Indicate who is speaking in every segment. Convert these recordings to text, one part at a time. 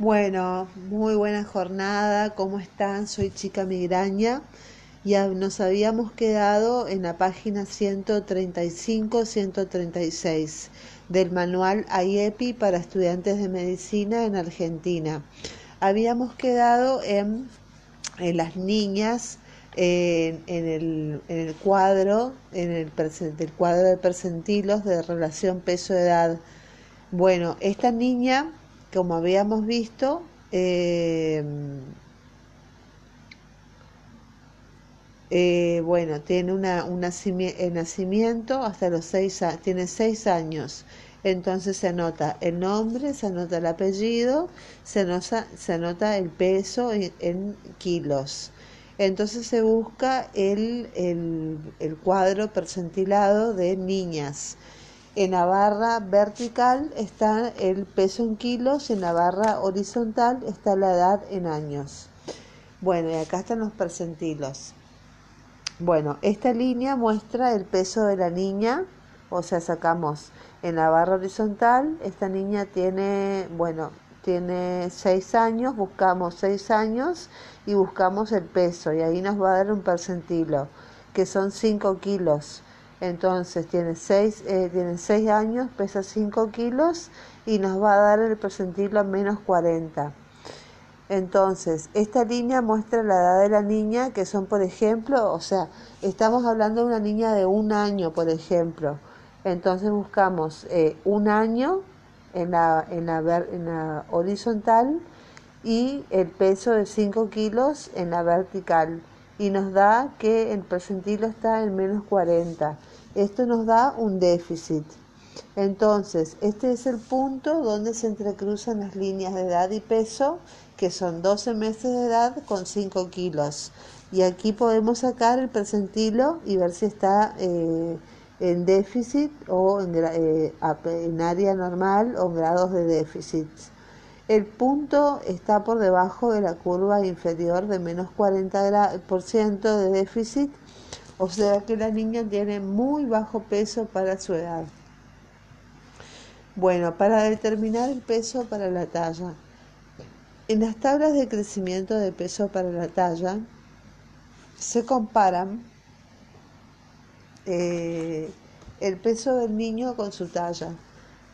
Speaker 1: Bueno, muy buena jornada, ¿cómo están? Soy Chica Migraña y nos habíamos quedado en la página 135-136 del manual AIEPI para estudiantes de medicina en Argentina. Habíamos quedado en, las niñas, en, el, en, el, cuadro, en el, el cuadro de percentilos de relación peso-edad. Bueno, esta niña como habíamos visto, eh, eh, bueno, tiene una, un nacimiento hasta los seis años, tiene seis años. Entonces se anota el nombre, se anota el apellido, se anota, se el peso en, kilos. Entonces se busca el, el cuadro percentilado de niñas. En la barra vertical está el peso en kilos en la barra horizontal está la edad en años. Bueno, y acá están los percentilos. Bueno, esta línea muestra el peso de la niña, o sea, sacamos en la barra horizontal, esta niña tiene, bueno, tiene 6 años, buscamos 6 años y buscamos el peso y ahí nos va a dar un percentilo, que son 5 kilos. Entonces tiene 6 eh, tiene seis años, pesa 5 kilos y nos va a dar el percentilo a menos 40. Entonces, esta línea muestra la edad de la niña, que son, por ejemplo, o sea, estamos hablando de una niña de un año, por ejemplo. Entonces buscamos eh, un año en la, en, la, horizontal y el peso de 5 kilos en la vertical. Y nos da que el percentilo está en menos 40. Esto nos da un déficit. Entonces, este es el punto donde se entrecruzan las líneas de edad y peso, que son 12 meses de edad con 5 kilos. Y aquí podemos sacar el percentilo y ver si está eh, en déficit o en, eh, en, área normal o en grados de déficit. El punto está por debajo de la curva inferior de menos 40% de déficit o sea que la niña tiene muy bajo peso para su edad. Bueno, para determinar el peso para la talla. En las tablas de crecimiento de peso para la talla se comparan eh, el peso del niño con su talla.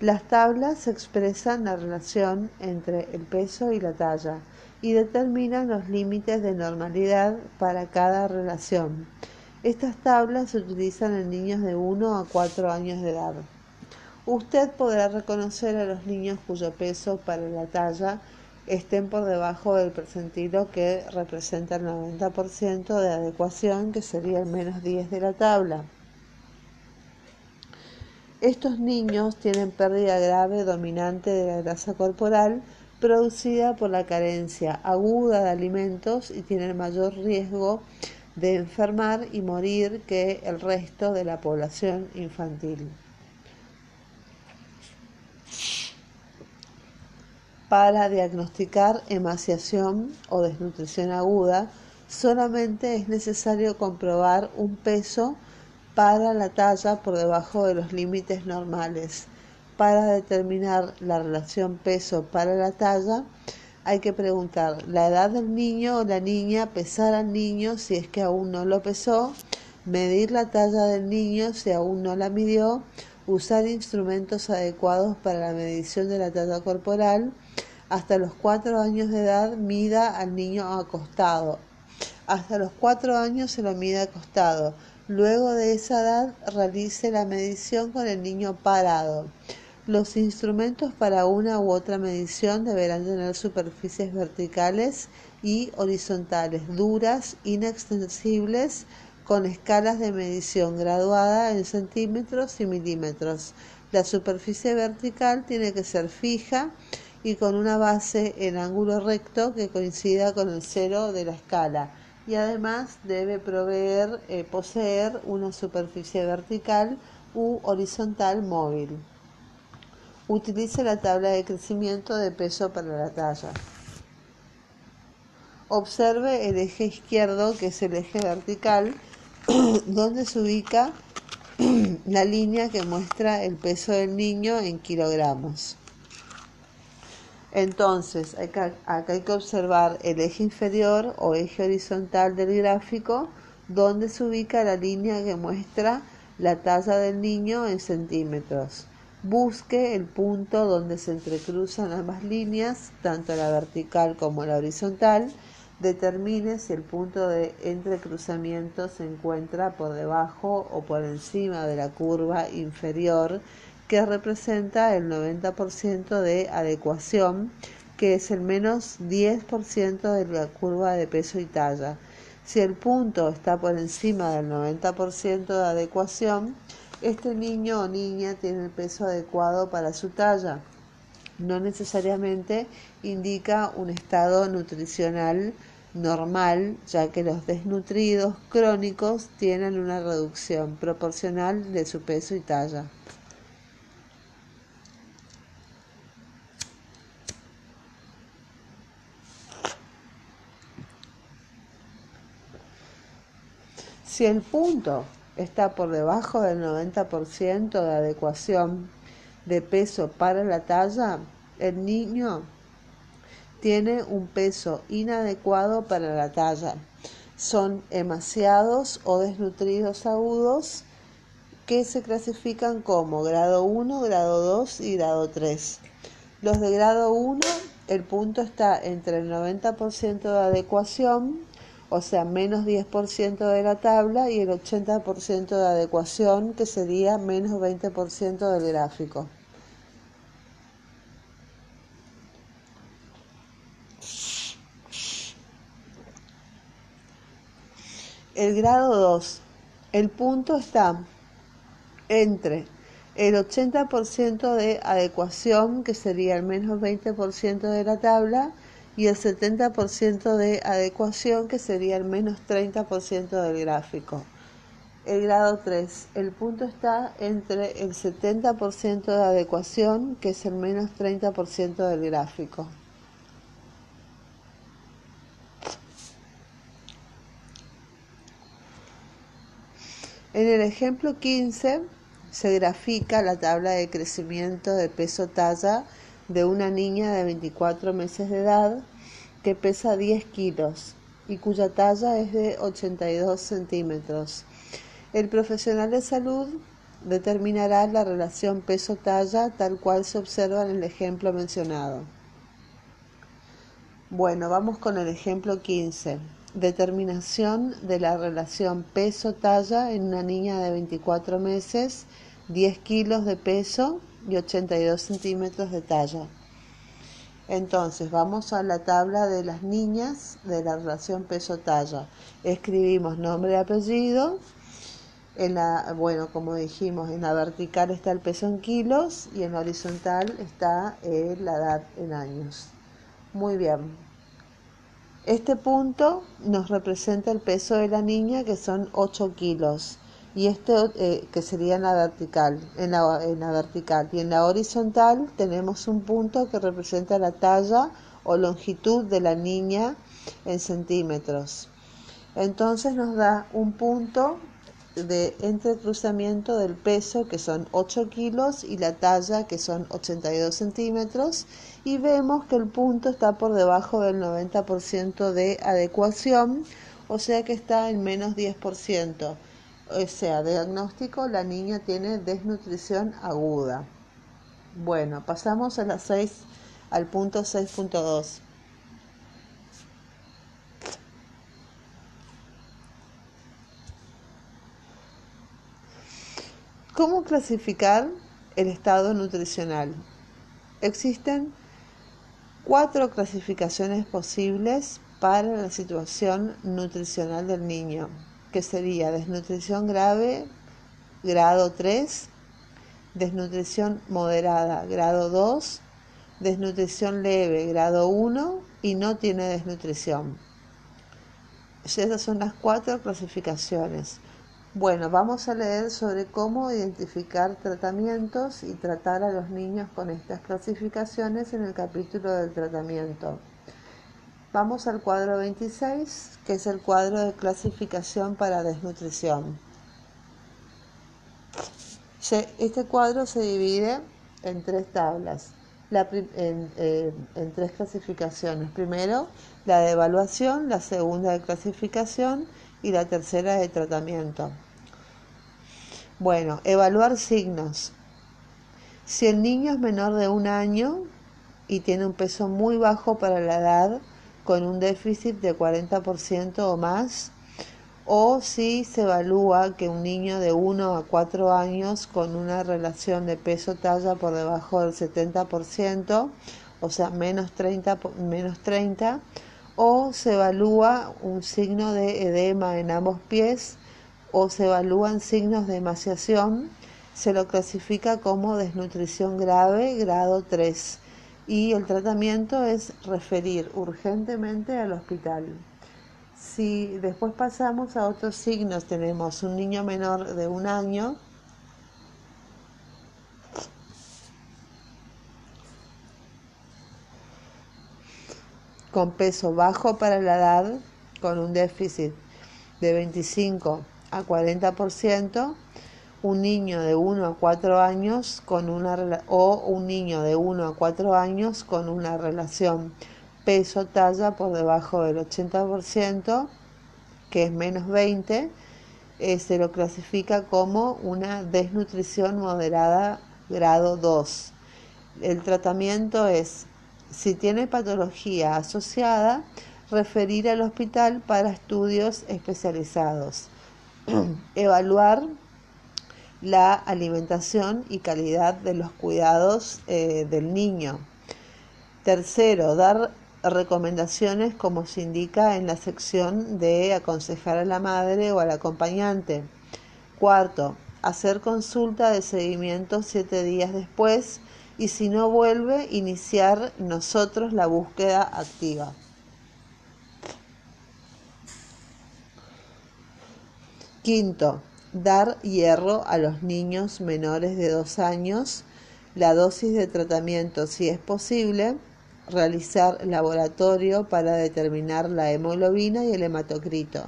Speaker 1: Las tablas expresan la relación entre el peso y la talla y determinan los límites de normalidad para cada relación. Estas tablas se utilizan en niños de 1 a 4 años de edad. Usted podrá reconocer a los niños cuyo peso para la talla estén por debajo del percentilo que representa el 90% de adecuación, que sería el menos 10 de la tabla. Estos niños tienen pérdida grave dominante de la grasa corporal producida por la carencia aguda de alimentos y tienen mayor riesgo de enfermar y morir que el resto de la población infantil. Para diagnosticar emaciación o desnutrición aguda, solamente es necesario comprobar un peso para la talla por debajo de los límites normales. Para determinar la relación peso para la talla, hay que preguntar la edad del niño o la niña, pesar al niño si es que aún no lo pesó, medir la talla del niño si aún no la midió, usar instrumentos adecuados para la medición de la talla corporal. Hasta los cuatro años de edad mida al niño acostado. Hasta los cuatro años se lo mide acostado. Luego de esa edad realice la medición con el niño parado. Los instrumentos para una u otra medición deberán tener superficies verticales y horizontales duras, inextensibles, con escalas de medición graduada en centímetros y milímetros. La superficie vertical tiene que ser fija y con una base en ángulo recto que coincida con el cero de la escala y además debe proveer, eh, poseer una superficie vertical u horizontal móvil. Utilice la tabla de crecimiento de peso para la talla. Observe el eje izquierdo, que es el eje vertical, donde se ubica la línea que muestra el peso del niño en kilogramos. Entonces, acá, hay que observar el eje inferior o eje horizontal del gráfico, donde se ubica la línea que muestra la talla del niño en centímetros. Busque el punto donde se entrecruzan ambas líneas, tanto la vertical como la horizontal. Determine si el punto de entrecruzamiento se encuentra por debajo o por encima de la curva inferior que representa el 90% de adecuación, que es el menos 10% de la curva de peso y talla. Si el punto está por encima del 90% de adecuación, este niño o niña tiene el peso adecuado para su talla. No necesariamente indica un estado nutricional normal, ya que los desnutridos crónicos tienen una reducción proporcional de su peso y talla. Si el punto está por debajo del 90% de adecuación de peso para la talla, el niño tiene un peso inadecuado para la talla. Son emaciados o desnutridos agudos que se clasifican como grado 1, grado 2 y grado 3. Los de grado 1, el punto está entre el 90% de adecuación o sea, menos 10% de la tabla y el 80% de adecuación, que sería menos 20% del gráfico. El grado 2. El punto está entre el 80% de adecuación, que sería el menos 20% de la tabla, y el 70% de adecuación que sería el menos 30% del gráfico. El grado 3, el punto está entre el 70% de adecuación que es el menos 30% del gráfico. En el ejemplo 15 se grafica la tabla de crecimiento de peso talla de una niña de 24 meses de edad que pesa 10 kilos y cuya talla es de 82 centímetros. El profesional de salud determinará la relación peso-talla tal cual se observa en el ejemplo mencionado. Bueno, vamos con el ejemplo 15. Determinación de la relación peso-talla en una niña de 24 meses, 10 kilos de peso y 82 centímetros de talla. Entonces vamos a la tabla de las niñas de la relación peso-talla. Escribimos nombre y apellido. En la, bueno, como dijimos, en la vertical está el peso en kilos y en la horizontal está eh, la edad en años. Muy bien. Este punto nos representa el peso de la niña que son 8 kilos y esto eh, que sería en la vertical, en la, en la vertical. Y en la horizontal tenemos un punto que representa la talla o longitud de la niña en centímetros. Entonces nos da un punto de entrecruzamiento del peso que son 8 kilos y la talla que son 82 centímetros. Y vemos que el punto está por debajo del 90% de adecuación, o sea que está en menos 10% o sea, diagnóstico, la niña tiene desnutrición aguda. Bueno, pasamos a las 6, al punto 6.2. ¿Cómo clasificar el estado nutricional? Existen cuatro clasificaciones posibles para la situación nutricional del niño que sería desnutrición grave, grado 3, desnutrición moderada, grado 2, desnutrición leve, grado 1 y no tiene desnutrición. Esas son las cuatro clasificaciones. Bueno, vamos a leer sobre cómo identificar tratamientos y tratar a los niños con estas clasificaciones en el capítulo del tratamiento. Vamos al cuadro 26, que es el cuadro de clasificación para desnutrición. Este cuadro se divide en tres tablas. eh, en, tres clasificaciones. Primero, la de evaluación, la segunda de clasificación y la tercera de tratamiento. Bueno, evaluar signos. Si el niño es menor de un año y tiene un peso muy bajo para la edad, con un déficit de 40% o más, o si se evalúa que un niño de 1 a 4 años con una relación de peso-talla por debajo del 70%, o sea, menos 30, menos 30, o se evalúa un signo de edema en ambos pies, o se evalúan signos de emaciación, se lo clasifica como desnutrición grave, grado 3, y el tratamiento es referir urgentemente al hospital. Si después pasamos a otros signos, tenemos un niño menor de un año, con peso bajo para la edad, con un déficit de 25 a 40%, un niño de 1 a 4 años con una o un niño de 1 a 4 años con una relación peso talla por debajo del 80%, que es menos 20, eh, se lo clasifica como una desnutrición moderada grado 2. El tratamiento es, si tiene patología asociada, referir al hospital para estudios especializados. Evaluar la alimentación y calidad de los cuidados eh, del niño. Tercero, dar recomendaciones como se indica en la sección de aconsejar a la madre o al acompañante. Cuarto, hacer consulta de seguimiento siete días después y si no vuelve, iniciar nosotros la búsqueda activa. Quinto, dar hierro a los niños menores de dos años, la dosis de tratamiento si es posible, realizar laboratorio para determinar la hemoglobina y el hematocrito,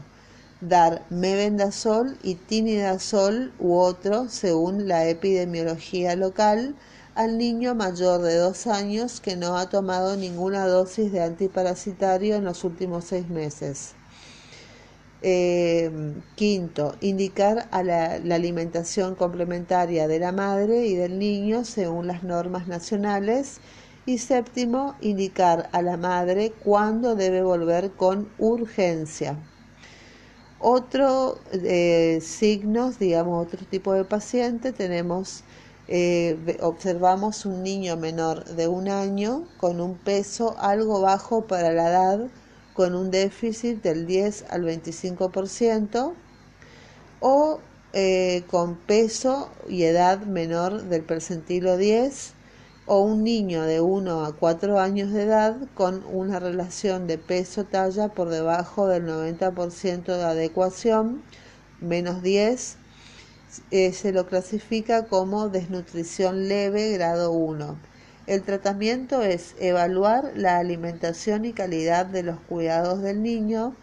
Speaker 1: dar mebendazol y tinidazol u otro según la epidemiología local al niño mayor de dos años que no ha tomado ninguna dosis de antiparasitario en los últimos seis meses. Eh, quinto, indicar a la, alimentación complementaria de la madre y del niño según las normas nacionales y séptimo, indicar a la madre cuándo debe volver con urgencia. Otro eh, signos, digamos, otro tipo de paciente, tenemos, eh, observamos un niño menor de un año con un peso algo bajo para la edad, con un déficit del 10 al 25%, o eh, con peso y edad menor del percentilo 10 o un niño de 1 a 4 años de edad con una relación de peso-talla por debajo del 90% de adecuación, menos 10, eh, se lo clasifica como desnutrición leve grado 1. El tratamiento es evaluar la alimentación y calidad de los cuidados del niño,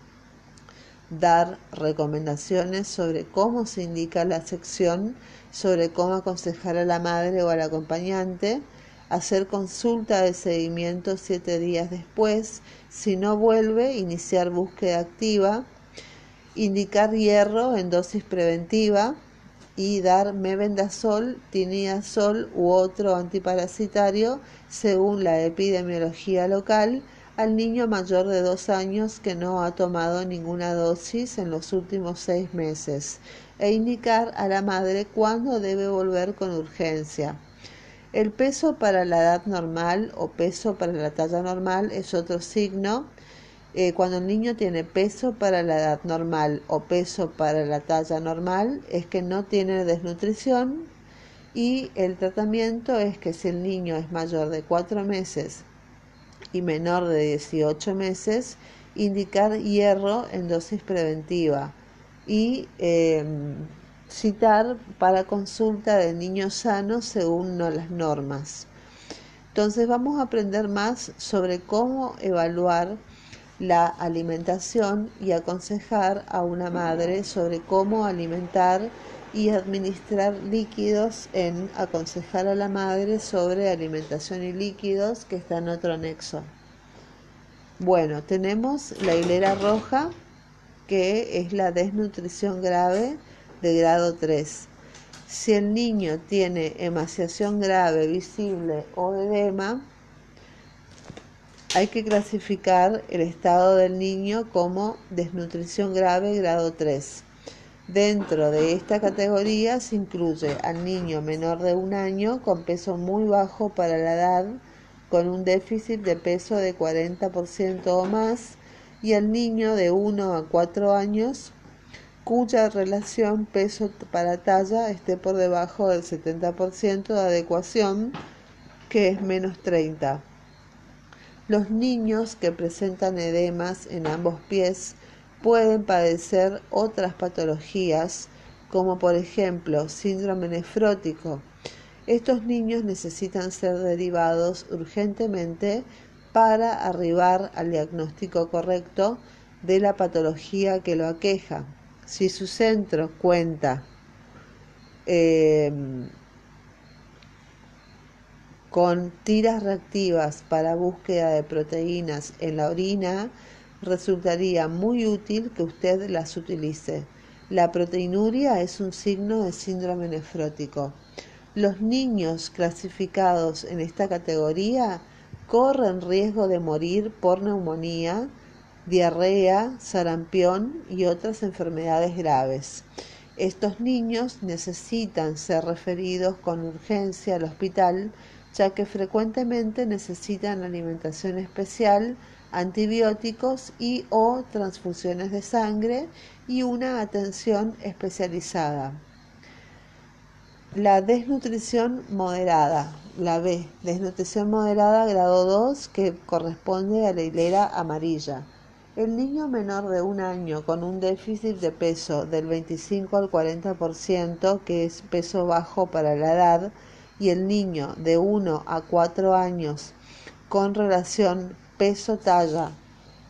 Speaker 1: dar recomendaciones sobre cómo se indica la sección, sobre cómo aconsejar a la madre o al acompañante, hacer consulta de seguimiento siete días después, si no vuelve, iniciar búsqueda activa, indicar hierro en dosis preventiva y dar mebendazol, tinidazol u otro antiparasitario según la epidemiología local al niño mayor de dos años que no ha tomado ninguna dosis en los últimos seis meses e indicar a la madre cuándo debe volver con urgencia. El peso para la edad normal o peso para la talla normal es otro signo. Eh, cuando el niño tiene peso para la edad normal o peso para la talla normal es que no tiene desnutrición y el tratamiento es que si el niño es mayor de 4 meses y menor de 18 meses, indicar hierro en dosis preventiva y em, citar para consulta de niños sanos según las normas. Entonces vamos a aprender más sobre cómo evaluar la alimentación y aconsejar a una madre sobre cómo alimentar y administrar líquidos en aconsejar a la madre sobre alimentación y líquidos que está en otro anexo. Bueno, tenemos la hilera roja que es la desnutrición grave de grado 3. Si el niño tiene emaciación grave, visible o edema, hay que clasificar el estado del niño como desnutrición grave grado 3. Dentro de esta categoría se incluye al niño menor de un año con peso muy bajo para la edad, con un déficit de peso de 40% o más, y al niño de 1 a 4 años cuya relación peso para talla esté por debajo del 70% de adecuación, que es menos 30. Los niños que presentan edemas en ambos pies pueden padecer otras patologías, como por ejemplo síndrome nefrótico. Estos niños necesitan ser derivados urgentemente para arribar al diagnóstico correcto de la patología que lo aqueja. Si su centro cuenta eh, con tiras reactivas para búsqueda de proteínas en la orina, resultaría muy útil que usted las utilice. La proteinuria es un signo de síndrome nefrótico. Los niños clasificados en esta categoría corren riesgo de morir por neumonía, diarrea, sarampión y otras enfermedades graves. Estos niños necesitan ser referidos con urgencia al hospital ya que frecuentemente necesitan alimentación especial, antibióticos y o transfusiones de sangre y una atención especializada. La desnutrición moderada, la B, desnutrición moderada grado 2 que corresponde a la hilera amarilla. El niño menor de un año con un déficit de peso del 25 al 40%, que es peso bajo para la edad, y el niño de 1 a 4 años con relación peso-talla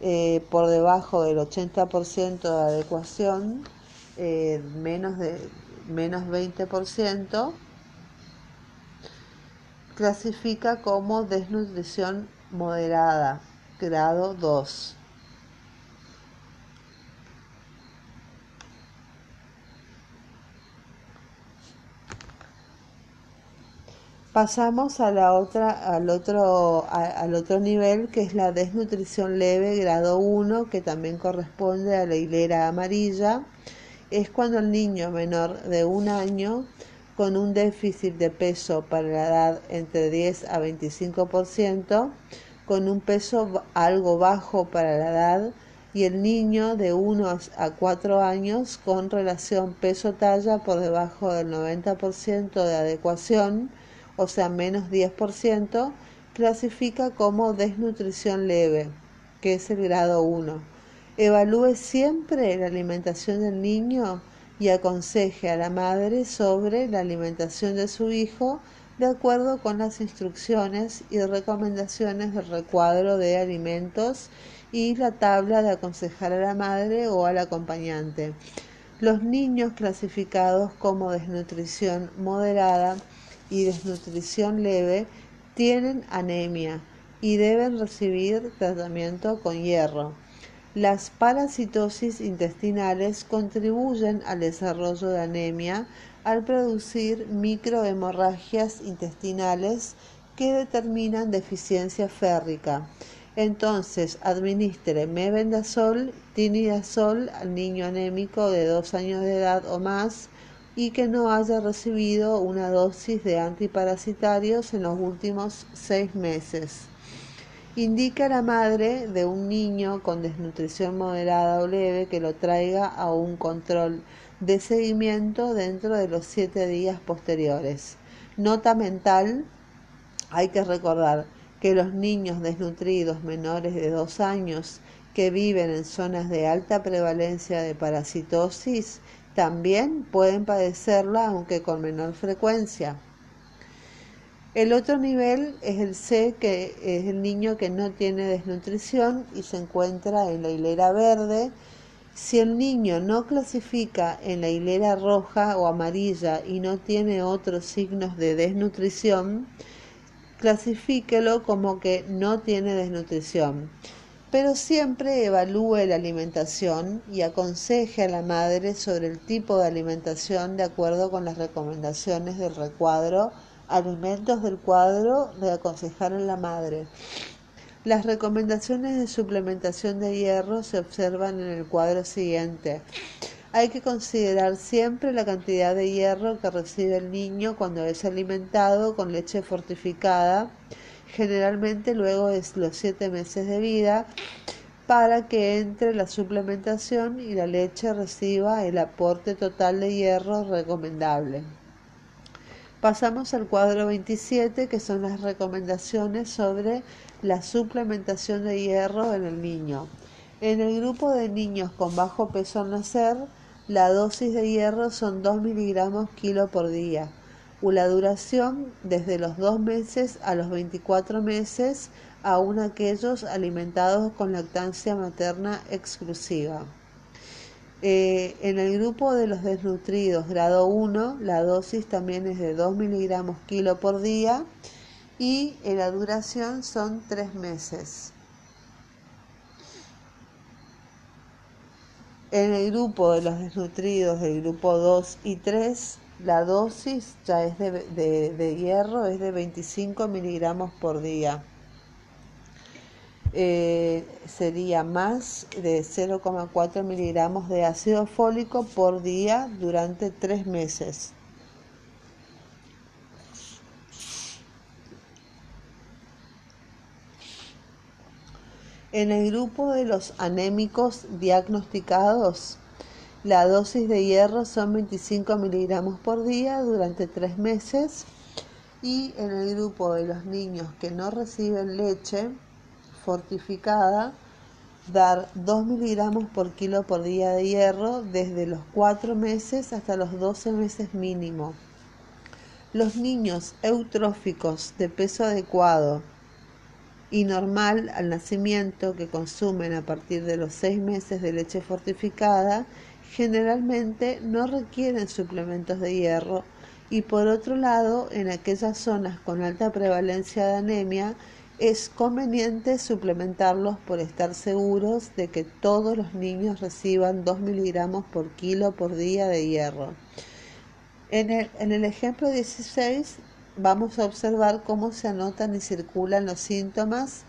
Speaker 1: eh, por debajo del 80% de adecuación, eh, menos, de, menos 20%, clasifica como desnutrición moderada, grado 2. Pasamos a la otra, al, otro, al otro nivel que es la desnutrición leve grado 1 que también corresponde a la hilera amarilla. Es cuando el niño menor de un año con un déficit de peso para la edad entre 10 a 25%, con un peso algo bajo para la edad y el niño de 1 a 4 años con relación peso-talla por debajo del 90% de adecuación o sea menos 10%, clasifica como desnutrición leve, que es el grado 1. Evalúe siempre la alimentación del niño y aconseje a la madre sobre la alimentación de su hijo de acuerdo con las instrucciones y recomendaciones del recuadro de alimentos y la tabla de aconsejar a la madre o al acompañante. Los niños clasificados como desnutrición moderada y desnutrición leve tienen anemia y deben recibir tratamiento con hierro. Las parasitosis intestinales contribuyen al desarrollo de anemia al producir microhemorragias intestinales que determinan deficiencia férrica. Entonces, administre mebendazol, tinidazol al niño anémico de 2 años de edad o más y que no haya recibido una dosis de antiparasitarios en los últimos seis meses. Indica a la madre de un niño con desnutrición moderada o leve que lo traiga a un control de seguimiento dentro de los siete días posteriores. Nota mental, hay que recordar que los niños desnutridos menores de dos años que viven en zonas de alta prevalencia de parasitosis también pueden padecerla, aunque con menor frecuencia. El otro nivel es el C, que es el niño que no tiene desnutrición y se encuentra en la hilera verde. Si el niño no clasifica en la hilera roja o amarilla y no tiene otros signos de desnutrición, clasifíquelo como que no tiene desnutrición. Pero siempre evalúe la alimentación y aconseje a la madre sobre el tipo de alimentación de acuerdo con las recomendaciones del recuadro Alimentos del cuadro de aconsejar a la madre. Las recomendaciones de suplementación de hierro se observan en el cuadro siguiente. Hay que considerar siempre la cantidad de hierro que recibe el niño cuando es alimentado con leche fortificada, generalmente luego de los siete meses de vida, para que entre la suplementación y la leche reciba el aporte total de hierro recomendable. Pasamos al cuadro 27, que son las recomendaciones sobre la suplementación de hierro en el niño. En el grupo de niños con bajo peso al nacer, la dosis de hierro son 2 miligramos kilo por día, la duración desde los 2 meses a los 24 meses, aún aquellos alimentados con lactancia materna exclusiva. Eh, en el grupo de los desnutridos grado 1, la dosis también es de 2 miligramos kilo por día y en la duración son 3 meses. En el grupo de los desnutridos del grupo 2 y 3, la dosis ya es de, de hierro es de 25 miligramos por día. Eh, sería más de 0,4 miligramos de ácido fólico por día durante tres meses. En el grupo de los anémicos diagnosticados, la dosis de hierro son 25 miligramos por día durante tres meses y en el grupo de los niños que no reciben leche, fortificada, dar 2 miligramos por kilo por día de hierro desde los 4 meses hasta los 12 meses mínimo. Los niños eutróficos de peso adecuado y normal al nacimiento que consumen a partir de los 6 meses de leche fortificada generalmente no requieren suplementos de hierro y por otro lado en aquellas zonas con alta prevalencia de anemia es conveniente suplementarlos por estar seguros de que todos los niños reciban 2 miligramos por kilo por día de hierro. En el, en el ejemplo 16 vamos a observar cómo se anotan y circulan los síntomas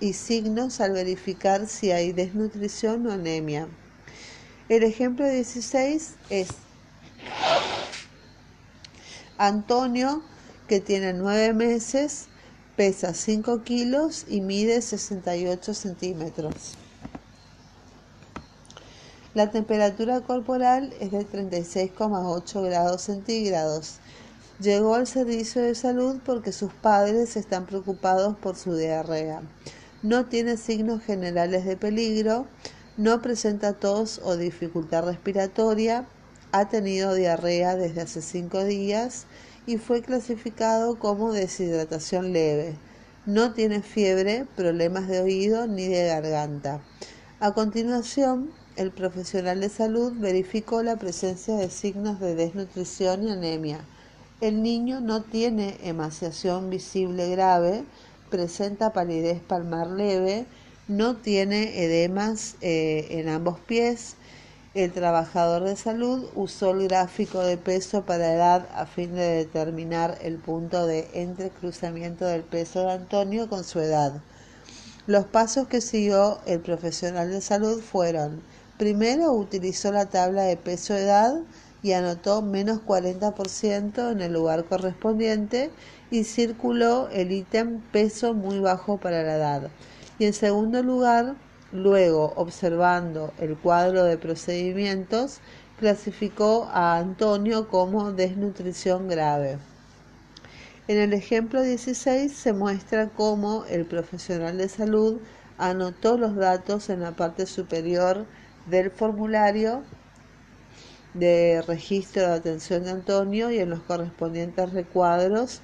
Speaker 1: y signos al verificar si hay desnutrición o anemia. El ejemplo 16 es Antonio, que tiene nueve meses, Pesa 5 kilos y mide 68 centímetros. La temperatura corporal es de 36,8 grados centígrados. Llegó al servicio de salud porque sus padres están preocupados por su diarrea. No tiene signos generales de peligro, no presenta tos o dificultad respiratoria, ha tenido diarrea desde hace 5 días y fue clasificado como deshidratación leve. No tiene fiebre, problemas de oído ni de garganta. A continuación, el profesional de salud verificó la presencia de signos de desnutrición y anemia. El niño no tiene emaciación visible grave, presenta palidez palmar leve, no tiene edemas eh, en ambos pies, el trabajador de salud usó el gráfico de peso para edad a fin de determinar el punto de entrecruzamiento del peso de Antonio con su edad. Los pasos que siguió el profesional de salud fueron, primero utilizó la tabla de peso-edad y anotó menos 40% en el lugar correspondiente y circuló el ítem peso muy bajo para la edad. Y en segundo lugar, Luego, observando el cuadro de procedimientos, clasificó a Antonio como desnutrición grave. En el ejemplo 16 se muestra cómo el profesional de salud anotó los datos en la parte superior del formulario de registro de atención de Antonio y en los correspondientes recuadros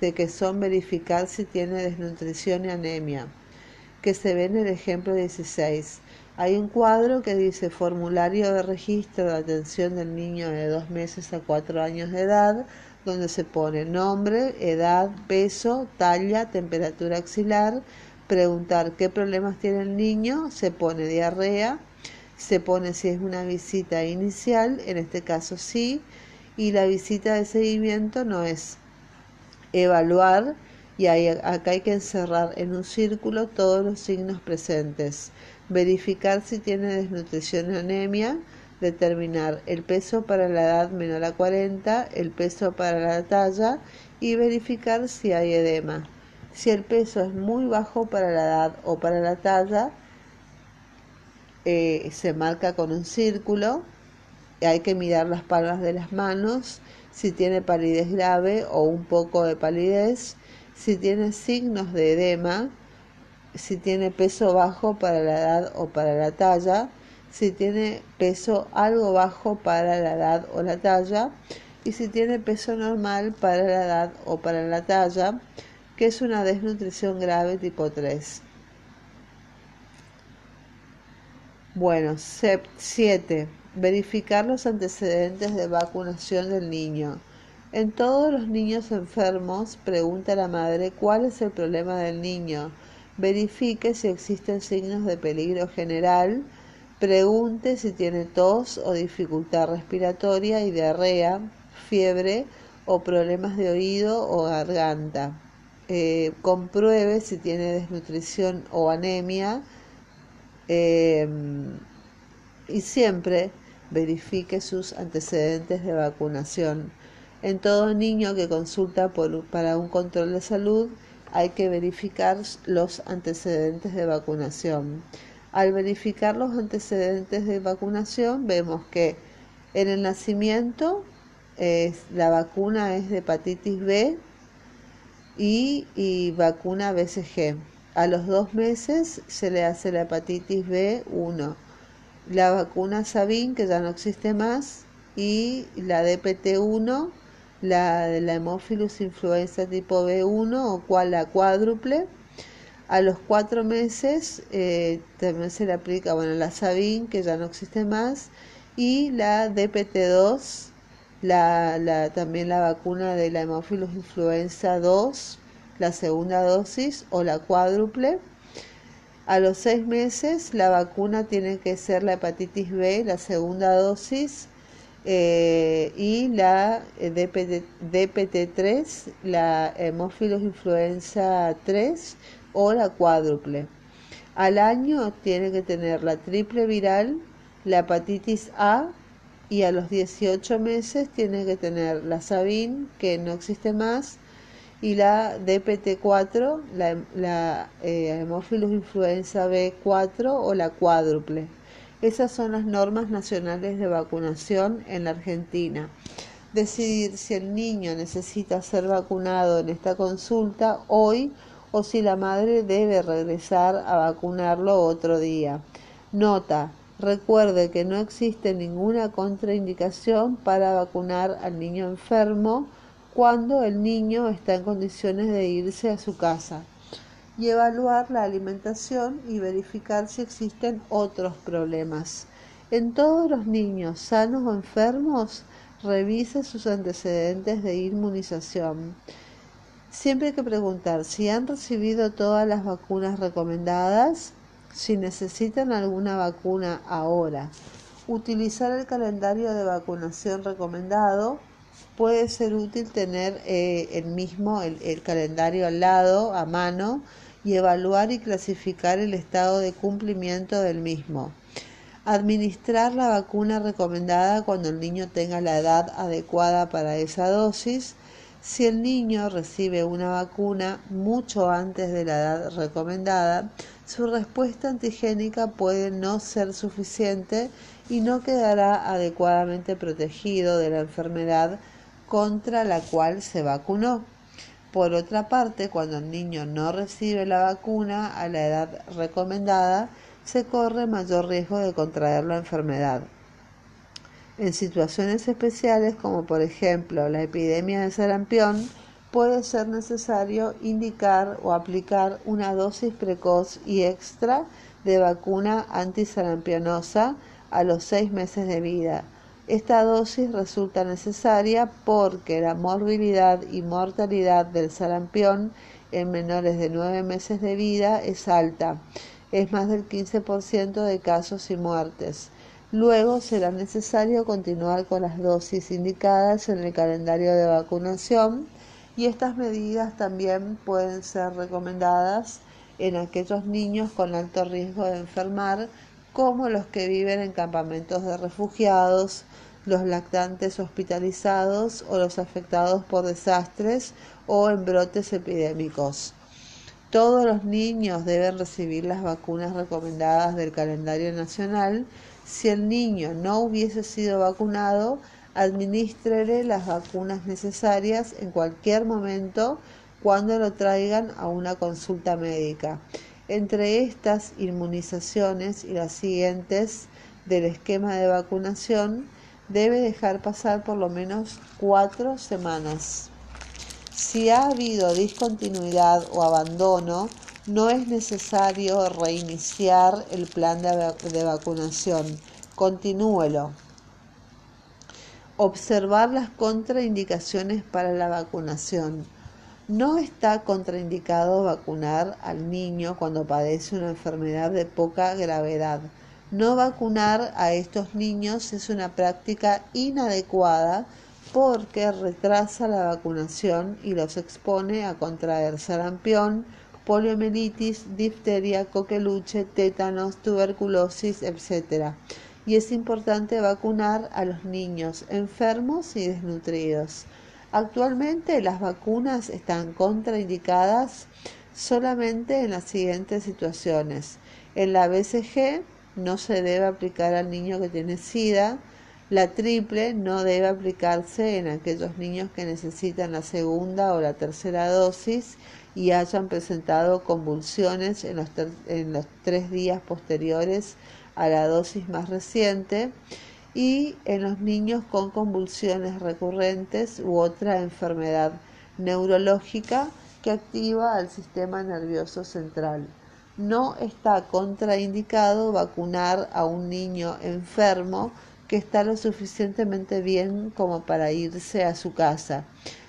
Speaker 1: de que son verificar si tiene desnutrición y anemia que se ve en el ejemplo 16. Hay un cuadro que dice formulario de registro de atención del niño de dos meses a cuatro años de edad, donde se pone nombre, edad, peso, talla, temperatura axilar, preguntar qué problemas tiene el niño, se pone diarrea, se pone si es una visita inicial, en este caso sí, y la visita de seguimiento no es evaluar y acá hay que encerrar en un círculo todos los signos presentes, verificar si tiene desnutrición o anemia, determinar el peso para la edad menor a 40, el peso para la talla y verificar si hay edema. Si el peso es muy bajo para la edad o para la talla, eh, se marca con un círculo. Hay que mirar las palmas de las manos, si tiene palidez grave o un poco de palidez, si tiene signos de edema, si tiene peso bajo para la edad o para la talla, si tiene peso algo bajo para la edad o la talla y si tiene peso normal para la edad o para la talla, que es una desnutrición grave tipo 3. Bueno, 7. Verificar los antecedentes de vacunación del niño. En todos los niños enfermos, pregunta la madre cuál es el problema del niño. Verifique si existen signos de peligro general. Pregunte si tiene tos o dificultad respiratoria y diarrea, fiebre o problemas de oído o garganta. Eh, compruebe si tiene desnutrición o anemia eh, y siempre verifique sus antecedentes de vacunación. En todo niño que consulta para un control de salud hay que verificar los antecedentes de vacunación. Al verificar los antecedentes de vacunación vemos que en el nacimiento la vacuna es de hepatitis B, y, vacuna BCG. A los dos meses se le hace la hepatitis B1, la vacuna Sabin, que ya no existe más, y la DPT1, la de la Hemophilus influenza tipo B1 o cual la cuádruple. A los cuatro meses eh, también se le aplica bueno, la Sabin, que ya no existe más, y la DPT2 la, también la vacuna de la hemófilos influenza 2, la segunda dosis o la cuádruple. A los seis meses la vacuna tiene que ser la hepatitis B, la segunda dosis, eh, y la eh, DPT, 3 la hemófilos influenza 3 o la cuádruple. Al año tiene que tener la triple viral, la hepatitis A, y a los 18 meses tiene que tener la Sabin, que no existe más, y la DPT4, la, la eh, Hemophilus influenza B4 o la cuádruple. Esas son las normas nacionales de vacunación en la Argentina. Decidir si el niño necesita ser vacunado en esta consulta hoy o si la madre debe regresar a vacunarlo otro día. Nota, Recuerde que no existe ninguna contraindicación para vacunar al niño enfermo cuando el niño está en condiciones de irse a su casa y evaluar la alimentación y verificar si existen otros problemas. En todos los niños sanos o enfermos, revise sus antecedentes de inmunización. Siempre hay que preguntar si han recibido todas las vacunas recomendadas si necesitan alguna vacuna ahora. Utilizar el calendario de vacunación recomendado. Puede ser útil tener eh, el mismo, el, el calendario al lado, a mano, y evaluar y clasificar el estado de cumplimiento del mismo. Administrar la vacuna recomendada cuando el niño tenga la edad adecuada para esa dosis. Si el niño recibe una vacuna mucho antes de la edad recomendada, su respuesta antigénica puede no ser suficiente y no quedará adecuadamente protegido de la enfermedad contra la cual se vacunó. Por otra parte, cuando el niño no recibe la vacuna a la edad recomendada, se corre mayor riesgo de contraer la enfermedad. En situaciones especiales como por ejemplo la epidemia de sarampión, puede ser necesario indicar o aplicar una dosis precoz y extra de vacuna antisarampionosa a los seis meses de vida. Esta dosis resulta necesaria porque la morbilidad y mortalidad del sarampión en menores de nueve meses de vida es alta, es más del 15% de casos y muertes. Luego será necesario continuar con las dosis indicadas en el calendario de vacunación y estas medidas también pueden ser recomendadas en aquellos niños con alto riesgo de enfermar, como los que viven en campamentos de refugiados, los lactantes hospitalizados o los afectados por desastres o en brotes epidémicos. Todos los niños deben recibir las vacunas recomendadas del calendario nacional. Si el niño no hubiese sido vacunado, administrele las vacunas necesarias en cualquier momento cuando lo traigan a una consulta médica. Entre estas inmunizaciones y las siguientes del esquema de vacunación debe dejar pasar por lo menos cuatro semanas. Si ha habido discontinuidad o abandono, no es necesario reiniciar el plan de, vacunación. Continúelo. Observar las contraindicaciones para la vacunación. No está contraindicado vacunar al niño cuando padece una enfermedad de poca gravedad. No vacunar a estos niños es una práctica inadecuada porque retrasa la vacunación y los expone a contraer sarampión, poliomielitis, difteria, coqueluche, tétanos, tuberculosis, etc y es importante vacunar a los niños enfermos y desnutridos. Actualmente las vacunas están contraindicadas solamente en las siguientes situaciones. En la BCG no se debe aplicar al niño que tiene SIDA. La triple no debe aplicarse en aquellos niños que necesitan la segunda o la tercera dosis y hayan presentado convulsiones en los, tres días posteriores a la dosis más reciente y en los niños con convulsiones recurrentes u otra enfermedad neurológica que activa al sistema nervioso central. No está contraindicado vacunar a un niño enfermo que está lo suficientemente bien como para irse a su casa.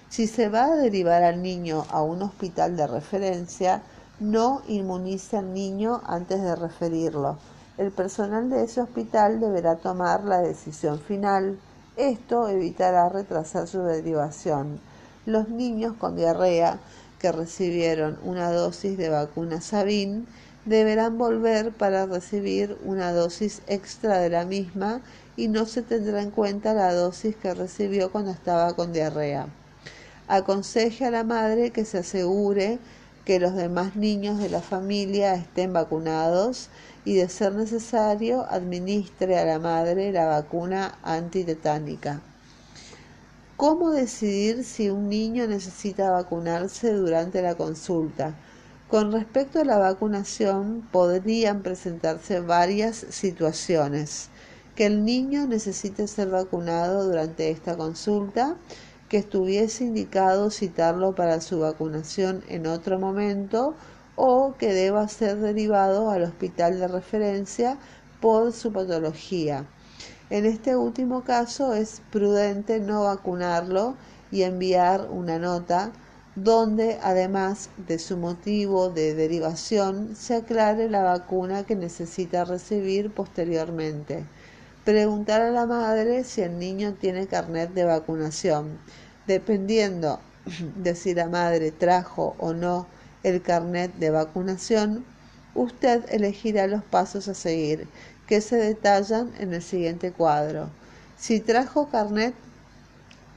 Speaker 1: Si se va a derivar al niño a un hospital de referencia, no inmunice al niño antes de referirlo el personal de ese hospital deberá tomar la decisión final. Esto evitará retrasar su derivación. Los niños con diarrea que recibieron una dosis de vacuna Sabin deberán volver para recibir una dosis extra de la misma y no se tendrá en cuenta la dosis que recibió cuando estaba con diarrea. Aconseje a la madre que se asegure que los demás niños de la familia estén vacunados y de ser necesario administre a la madre la vacuna antitetánica. ¿Cómo decidir si un niño necesita vacunarse durante la consulta? Con respecto a la vacunación, podrían presentarse varias situaciones. Que el niño necesite ser vacunado durante esta consulta, que estuviese indicado citarlo para su vacunación en otro momento o que deba ser derivado al hospital de referencia por su patología. En este último caso es prudente no vacunarlo y enviar una nota donde además de su motivo de derivación se aclare la vacuna que necesita recibir posteriormente. Preguntar a la madre si el niño tiene carnet de vacunación. Dependiendo de si la madre trajo o no el carnet de vacunación, usted elegirá los pasos a seguir, que se detallan en el siguiente cuadro. Si trajo carnet,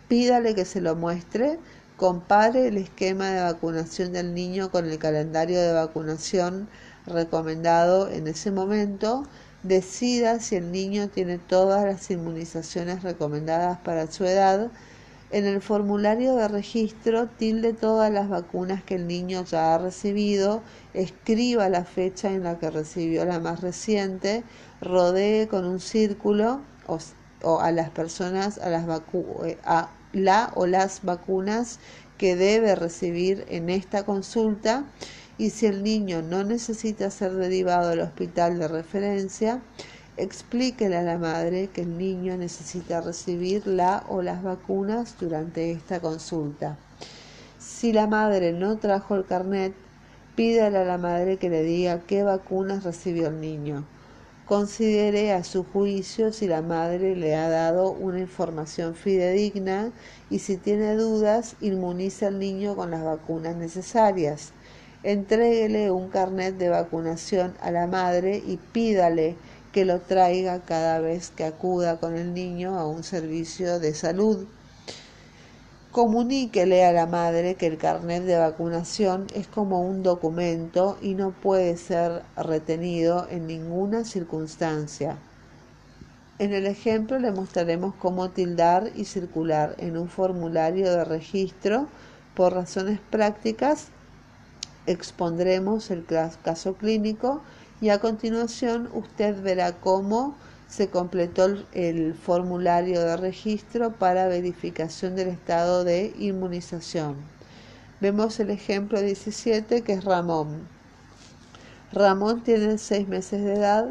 Speaker 1: pídale que se lo muestre, compare el esquema de vacunación del niño con el calendario de vacunación recomendado en ese momento, decida si el niño tiene todas las inmunizaciones recomendadas para su edad, en el formulario de registro tilde todas las vacunas que el niño ya ha recibido, escriba la fecha en la que recibió la más reciente, rodee con un círculo o, a las personas, a, las a la o las vacunas que debe recibir en esta consulta. Y si el niño no necesita ser derivado al hospital de referencia, explíquele a la madre que el niño necesita recibir la o las vacunas durante esta consulta. Si la madre no trajo el carnet, pídale a la madre que le diga qué vacunas recibió el niño. Considere a su juicio si la madre le ha dado una información fidedigna y si tiene dudas, inmunice al niño con las vacunas necesarias. Entréguele un carnet de vacunación a la madre y pídale que lo traiga cada vez que acuda con el niño a un servicio de salud. Comuníquele a la madre que el carnet de vacunación es como un documento y no puede ser retenido en ninguna circunstancia. En el ejemplo le mostraremos cómo tildar y circular en un formulario de registro. Por razones prácticas, expondremos el caso clínico y a continuación usted verá cómo se completó el formulario de registro para verificación del estado de inmunización. Vemos el ejemplo 17 que es Ramón. Ramón tiene 6 meses de edad,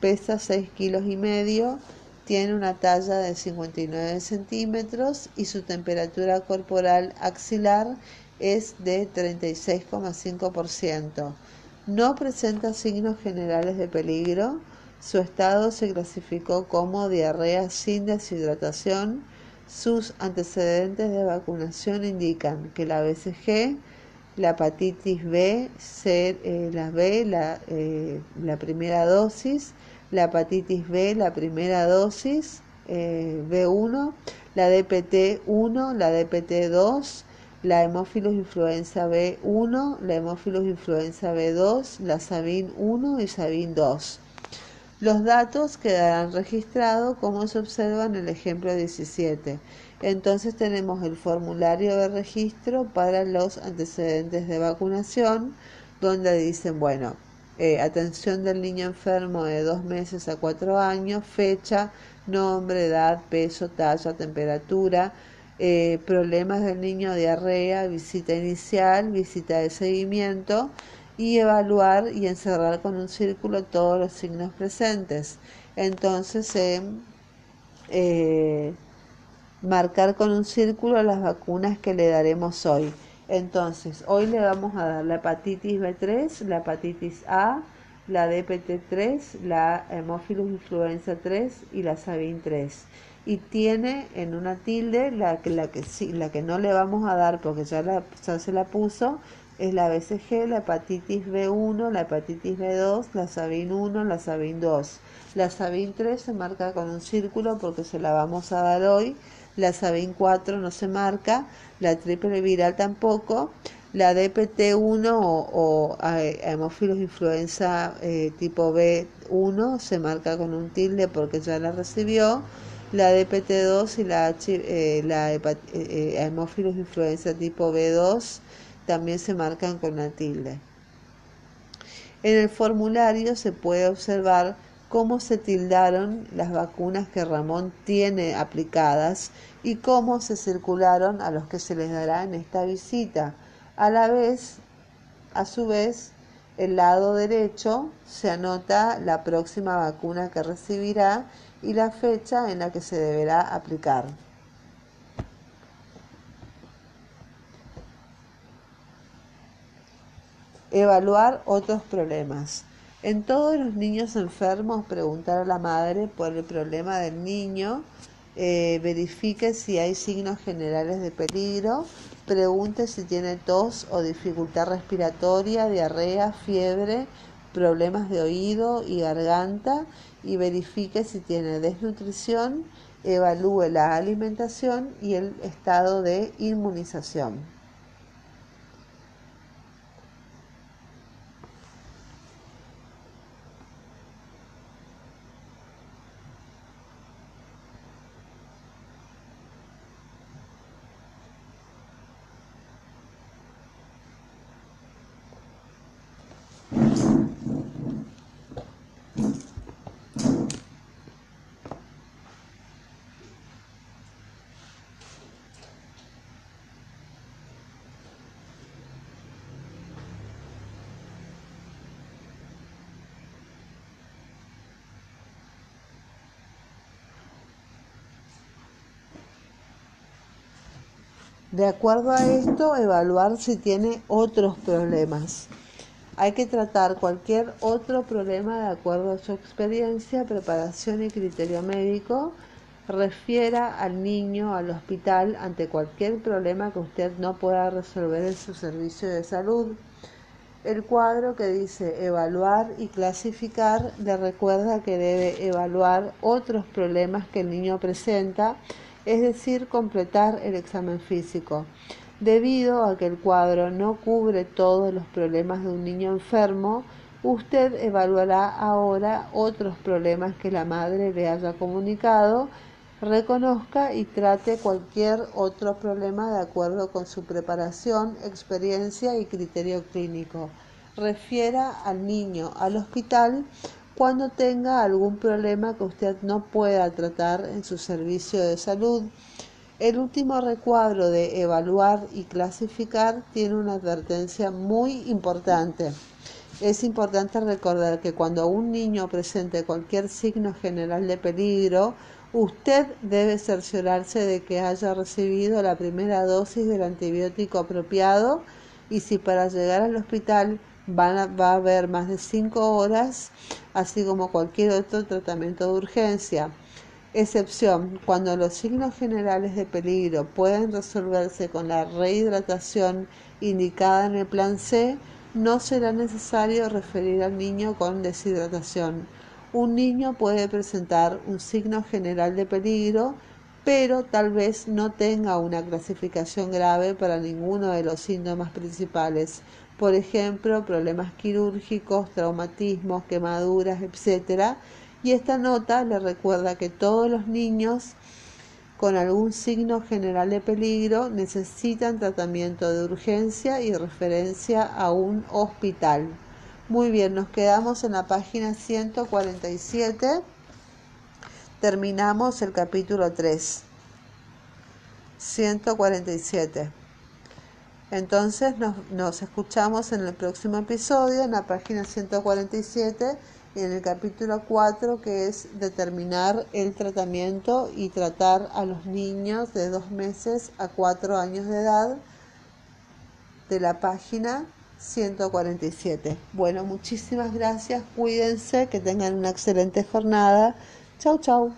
Speaker 1: pesa 6 kilos y medio, tiene una talla de 59 centímetros y su temperatura corporal axilar es de 36,5%. No presenta signos generales de peligro. Su estado se clasificó como diarrea sin deshidratación. Sus antecedentes de vacunación indican que la BCG, la hepatitis B, eh, la B, la, eh, la, primera dosis, la hepatitis B, la primera dosis, eh, B1, la DPT1, la DPT2, la hemófilos influenza B1, la hemófilos influenza B2, la SABIN 1 y SABIN 2. Los datos quedarán registrados como se observa en el ejemplo 17. Entonces tenemos el formulario de registro para los antecedentes de vacunación, donde dicen, bueno, eh, atención del niño enfermo de dos meses a cuatro años, fecha, nombre, edad, peso, talla, temperatura, eh, problemas del niño, diarrea, visita inicial, visita de seguimiento y evaluar y encerrar con un círculo todos los signos presentes. Entonces, eh, marcar con un círculo las vacunas que le daremos hoy. Entonces, hoy le vamos a dar la hepatitis B3, la hepatitis A, la DPT3, la hemófilos influenza 3 y la Sabin 3 y tiene en una tilde la que, la que, sí, la que no le vamos a dar porque ya, la, se la puso es la BCG, la hepatitis B1, la hepatitis B2, la SABIN 1, la SABIN 2. La SABIN 3 se marca con un círculo porque se la vamos a dar hoy. La SABIN 4 no se marca, la triple viral tampoco. La DPT1 o, hemófilos influenza eh, tipo B1 se marca con un tilde porque ya la recibió la DPT2 y la, eh, la eh, eh, influenza tipo B2 también se marcan con la tilde. En el formulario se puede observar cómo se tildaron las vacunas que Ramón tiene aplicadas y cómo se circularon a los que se les dará en esta visita. A la vez, a su vez, el lado derecho se anota la próxima vacuna que recibirá y la fecha en la que se deberá aplicar. Evaluar otros problemas. En todos los niños enfermos, preguntar a la madre por el problema del niño, eh, verifique si hay signos generales de peligro, pregunte si tiene tos o dificultad respiratoria, diarrea, fiebre, problemas de oído y garganta y verifique si tiene desnutrición, evalúe la alimentación y el estado de inmunización. De acuerdo a esto, evaluar si tiene otros problemas. Hay que tratar cualquier otro problema de acuerdo a su experiencia, preparación y criterio médico. Refiera al niño al hospital ante cualquier problema que usted no pueda resolver en su servicio de salud. El cuadro que dice evaluar y clasificar le recuerda que debe evaluar otros problemas que el niño presenta, es decir, completar el examen físico. Debido a que el cuadro no cubre todos los problemas de un niño enfermo, usted evaluará ahora otros problemas que la madre le haya comunicado, reconozca y trate cualquier otro problema de acuerdo con su preparación, experiencia y criterio clínico. Refiera al niño al hospital cuando tenga algún problema que usted no pueda tratar en su servicio de salud. El último recuadro de evaluar y clasificar tiene una advertencia muy importante. Es importante recordar que cuando un niño presente cualquier signo general de peligro, usted debe cerciorarse de que haya recibido la primera dosis del antibiótico apropiado y si para llegar al hospital va a haber más de 5 horas, así como cualquier otro tratamiento de urgencia excepción cuando los signos generales de peligro pueden resolverse con la rehidratación indicada en el plan C, no será necesario referir al niño con deshidratación. Un niño puede presentar un signo general de peligro, pero tal vez no tenga una clasificación grave para ninguno de los síntomas principales, por ejemplo, problemas quirúrgicos, traumatismos, quemaduras, etc., y esta nota le recuerda que todos los niños con algún signo general de peligro necesitan tratamiento de urgencia y referencia a un hospital. Muy bien, nos quedamos en la página 147. Terminamos el capítulo 3. 147. Entonces nos, escuchamos en el próximo episodio, en la página 147 en el capítulo 4 que es determinar el tratamiento y tratar a los niños de dos meses a cuatro años de edad de la página 147. Bueno, muchísimas gracias, cuídense, que tengan una excelente jornada. Chau, chau.